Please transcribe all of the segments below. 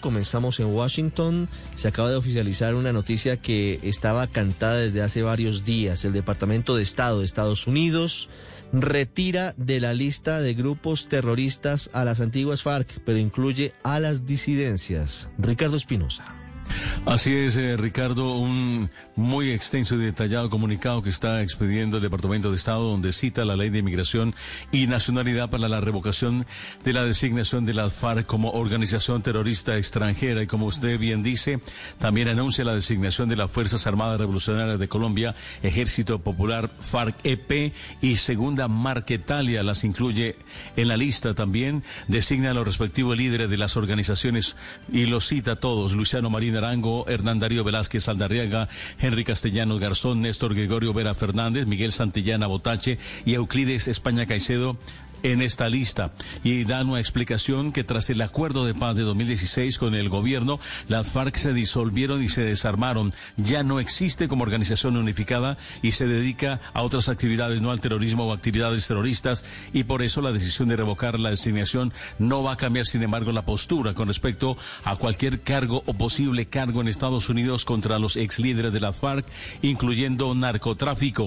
Comenzamos en Washington. Se acaba de oficializar una noticia que estaba cantada desde hace varios días. El Departamento de Estado de Estados Unidos retira de la lista de grupos terroristas a las antiguas FARC, pero incluye a las disidencias. Ricardo Espinosa. Así es, eh, Ricardo, un muy extenso y detallado comunicado que está expediendo el Departamento de Estado donde cita la ley de inmigración y nacionalidad para la revocación de la designación de la FARC como organización terrorista extranjera. Y como usted bien dice, también anuncia la designación de las Fuerzas Armadas Revolucionarias de Colombia, Ejército Popular FARC-EP y Segunda Marquetalia las incluye en la lista también, designa a los respectivos líderes de las organizaciones y los cita todos, Luciano Marina Arango, Hernán Darío Velázquez Aldarriaga, Henry Castellanos Garzón, Néstor Gregorio Vera Fernández, Miguel Santillana Botache y Euclides España Caicedo en esta lista y dan una explicación que tras el acuerdo de paz de 2016 con el gobierno, las FARC se disolvieron y se desarmaron. Ya no existe como organización unificada y se dedica a otras actividades, no al terrorismo o actividades terroristas y por eso la decisión de revocar la designación no va a cambiar, sin embargo, la postura con respecto a cualquier cargo o posible cargo en Estados Unidos contra los ex líderes de la FARC, incluyendo narcotráfico.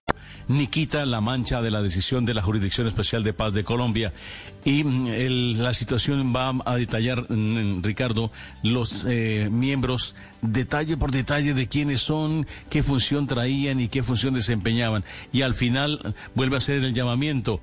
Ni quita la mancha de la decisión de la Jurisdicción Especial de Paz de Colombia. Y mm, el, la situación va a detallar, mm, Ricardo, los eh, miembros detalle por detalle de quiénes son, qué función traían y qué función desempeñaban. Y al final vuelve a hacer el llamamiento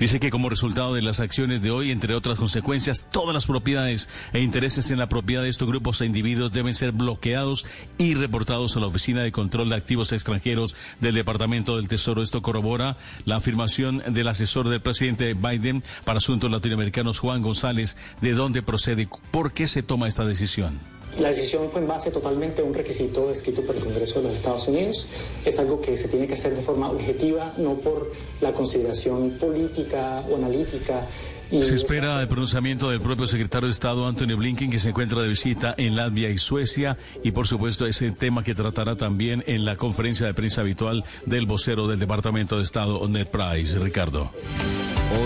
Dice que como resultado de las acciones de hoy, entre otras consecuencias, todas las propiedades e intereses en la propiedad de estos grupos e individuos deben ser bloqueados y reportados a la Oficina de Control de Activos Extranjeros del Departamento del Tesoro. Esto corrobora la afirmación del asesor del presidente Biden para asuntos latinoamericanos, Juan González, de dónde procede, por qué se toma esta decisión. La decisión fue en base totalmente a un requisito escrito por el Congreso de los Estados Unidos. Es algo que se tiene que hacer de forma objetiva, no por la consideración política o analítica. Se espera el pronunciamiento del propio secretario de Estado Anthony Blinken, que se encuentra de visita en Latvia y Suecia, y por supuesto ese tema que tratará también en la conferencia de prensa habitual del vocero del Departamento de Estado, Ned Price. Ricardo.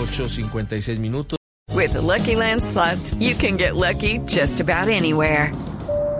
8.56 minutos. With the Lucky Land slots, you can get lucky just about anywhere.